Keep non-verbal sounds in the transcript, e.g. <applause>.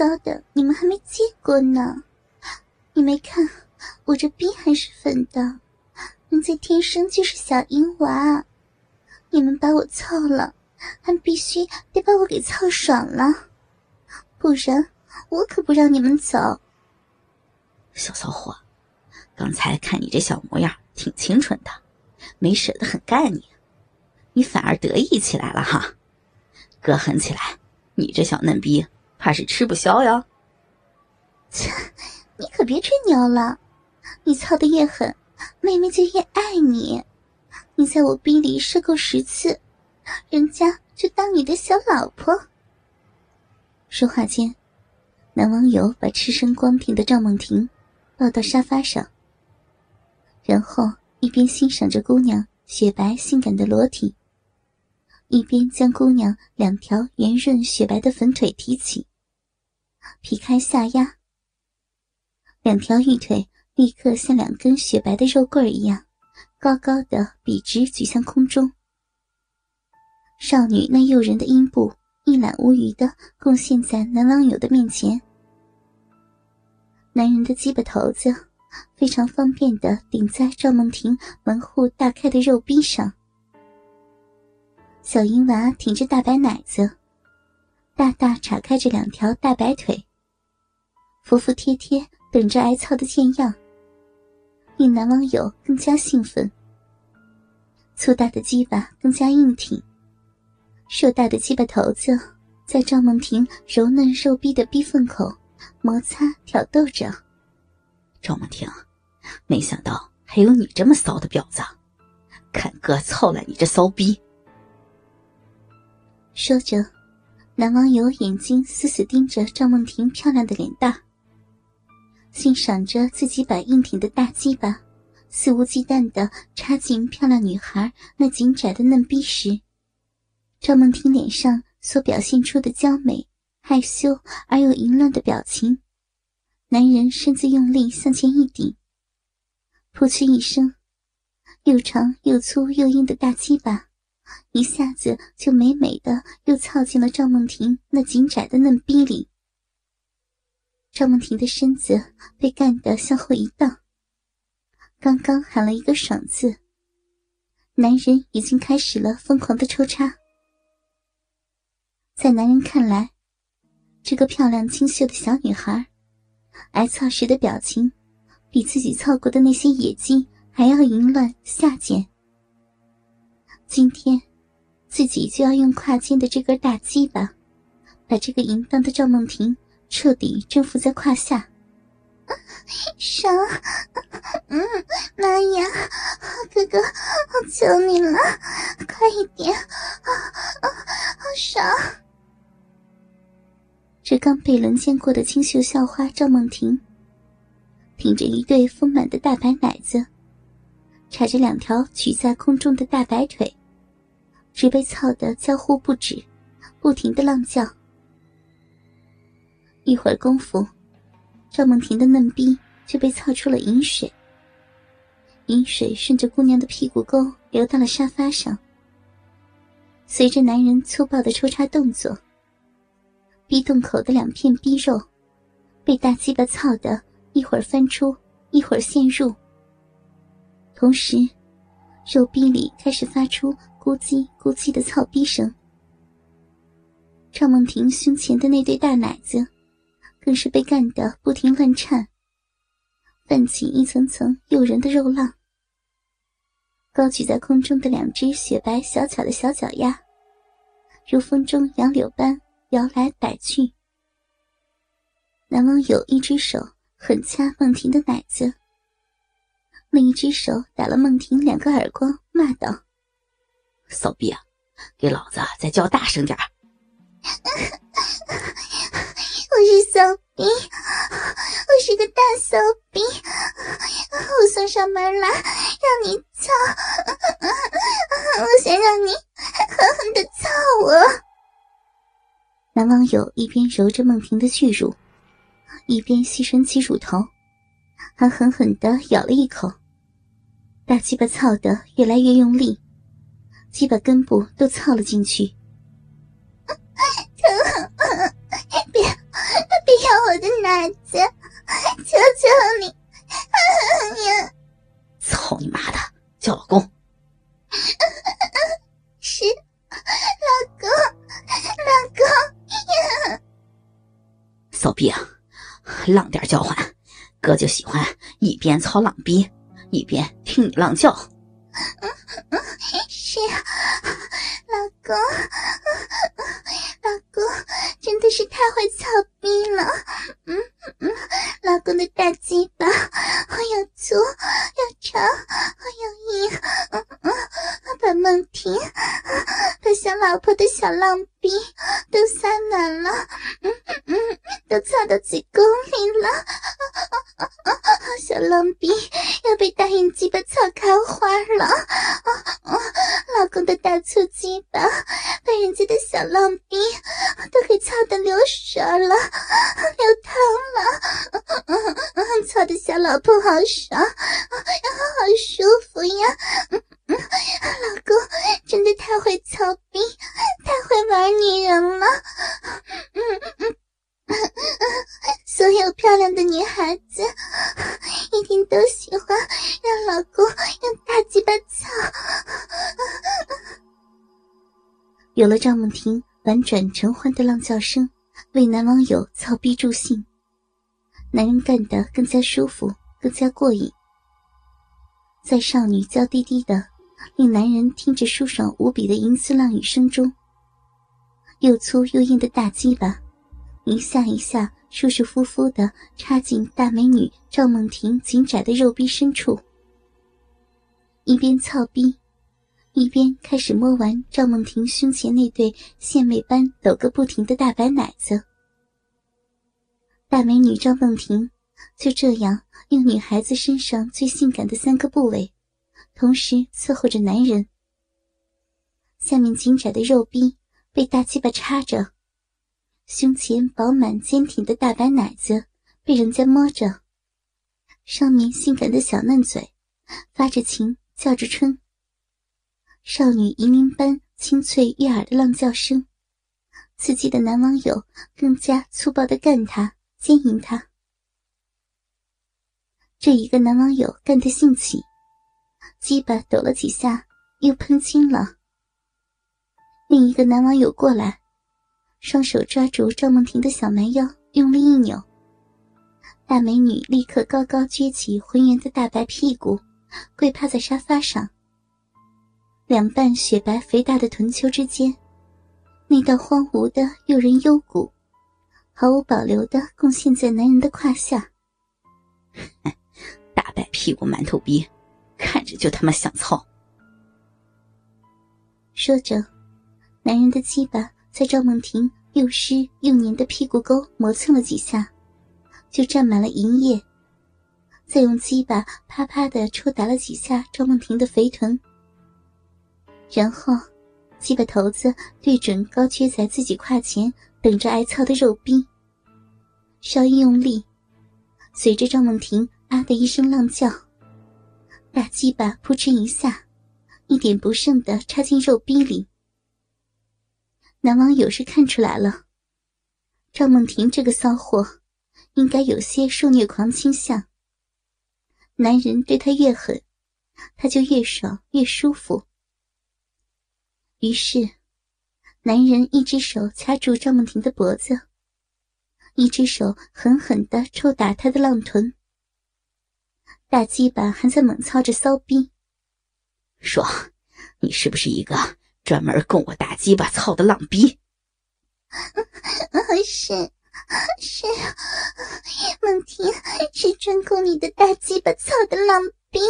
骚的，你们还没见过呢。你没看我这逼还是粉的，人家天生就是小淫娃。你们把我操了，还必须得把我给操爽了，不然我可不让你们走。小骚货，刚才看你这小模样挺清纯的，没舍得很干你，你反而得意起来了哈。哥狠起来，你这小嫩逼怕是吃不消呀。切，<laughs> 你可别吹牛了，你操的越狠，妹妹就越爱你。你在我逼里射够十次，人家就当你的小老婆。说话间，男网友把赤身光挺的赵梦婷抱到沙发上，然后一边欣赏着姑娘雪白性感的裸体，一边将姑娘两条圆润雪白的粉腿提起，劈开下压，两条玉腿立刻像两根雪白的肉棍一样。高高的笔直举向空中，少女那诱人的阴部一览无余的贡献在男网友的面前。男人的鸡巴头子非常方便的顶在赵梦婷门户大开的肉壁上，小淫娃挺着大白奶子，大大岔开着两条大白腿，服服帖帖等着挨操的贱样。令男网友更加兴奋，粗大的鸡巴更加硬挺，硕大的鸡巴头子在赵梦婷柔嫩肉逼的逼缝口摩擦挑逗着。赵梦婷，没想到还有你这么骚的婊子，看哥操了你这骚逼！说着，男网友眼睛死死盯着赵梦婷漂亮的脸蛋。欣赏着自己把硬挺的大鸡巴肆无忌惮的插进漂亮女孩那紧窄的嫩逼时，赵梦婷脸上所表现出的娇美、害羞而又淫乱的表情，男人身子用力向前一顶，扑哧一声，又长又粗又硬的大鸡巴一下子就美美的又操进了赵梦婷那紧窄的嫩逼里。赵梦婷的身子被干得向后一荡，刚刚喊了一个“爽”字，男人已经开始了疯狂的抽插。在男人看来，这个漂亮清秀的小女孩，挨操时的表情，比自己操过的那些野鸡还要淫乱下贱。今天，自己就要用胯间的这根大鸡巴，把这个淫荡的赵梦婷。彻底征服在胯下，爽！嗯，妈呀，哥哥，我求你了，快一点！啊啊，好爽！这刚被轮奸过的清秀校花赵梦婷，挺着一对丰满的大白奶子，叉着两条举在空中的大白腿，直被操得娇呼不止，不停的浪叫。一会儿功夫，赵梦婷的嫩逼就被操出了饮水。饮水顺着姑娘的屁股沟流到了沙发上。随着男人粗暴的抽插动作，逼洞口的两片逼肉被大鸡巴操的，一会儿翻出，一会儿陷入。同时，肉逼里开始发出咕叽咕叽的操逼声。赵梦婷胸前的那对大奶子。更是被干得不停乱颤，泛起一层层诱人的肉浪。高举在空中的两只雪白小巧的小脚丫，如风中杨柳般摇来摆去。男网友一只手狠掐梦婷的奶子，另一只手打了梦婷两个耳光，骂道：“骚逼啊，给老子再叫大声点儿！” <laughs> 我是骚逼，我是个大骚逼，我送上门来让你操，我想让你狠狠的操我。男网友一边揉着梦婷的巨乳，一边细吮起乳头，还狠狠的咬了一口，大鸡巴操的越来越用力，鸡巴根部都操了进去。姐，求求你！呀！操你妈的，叫老公！是，老公，老公呀！骚逼啊，浪点叫唤，哥就喜欢一边操浪逼，一边听你浪叫。是，老公，老公真的是太会操逼了。嗯嗯，老公的大鸡巴，又粗又长又硬。嗯嗯，把梦婷，把小老婆的小浪逼都塞满了。嗯嗯，都操到子宫里了。啊啊啊小浪逼要被大阴鸡巴操开花了。啊啊老公的大粗鸡巴把人家的小浪逼都给操得流水了，流汤了，操的小老婆好爽，好舒服呀！老公真的太会操逼，太会玩女人了。有了赵梦婷婉转沉欢的浪叫声，为男网友操逼助兴，男人干得更加舒服，更加过瘾。在少女娇滴滴的、令男人听着舒爽无比的银丝浪语声中，又粗又硬的大鸡巴。一下一下，舒舒服服的插进大美女赵梦婷紧窄的肉壁深处，一边操逼，一边开始摸完赵梦婷胸前那对献媚般抖个不停的大白奶子。大美女赵梦婷就这样用女孩子身上最性感的三个部位，同时伺候着男人。下面紧窄的肉壁被大鸡巴插着。胸前饱满坚挺的大白奶子被人家摸着，上面性感的小嫩嘴发着情叫着春。少女银铃般清脆悦耳的浪叫声，刺激的男网友更加粗暴的干她奸淫她。这一个男网友干得兴起，鸡巴抖了几下又喷精了。另一个男网友过来。双手抓住赵梦婷的小蛮腰，用力一扭，大美女立刻高高撅起浑圆的大白屁股，跪趴在沙发上。两瓣雪白肥大的臀丘之间，那道荒芜的诱人幽谷，毫无保留的贡献在男人的胯下。<laughs> 大白屁股馒头逼，看着就他妈想操。说着，男人的鸡巴。在赵梦婷又湿又黏的屁股沟磨蹭了几下，就沾满了银液。再用鸡巴啪啪的抽打了几下赵梦婷的肥臀，然后鸡巴头子对准高缺在自己胯前等着挨操的肉逼，稍一用力，随着赵梦婷啊的一声浪叫，大鸡巴扑哧一下，一点不剩的插进肉逼里。男网友是看出来了，赵梦婷这个骚货，应该有些受虐狂倾向。男人对她越狠，她就越爽越舒服。于是，男人一只手掐住赵梦婷的脖子，一只手狠狠的抽打她的浪臀，大鸡巴还在猛操着骚逼。说，你是不是一个？专门供我大鸡巴操的浪逼，是是，梦婷是专供你的大鸡巴操的浪逼。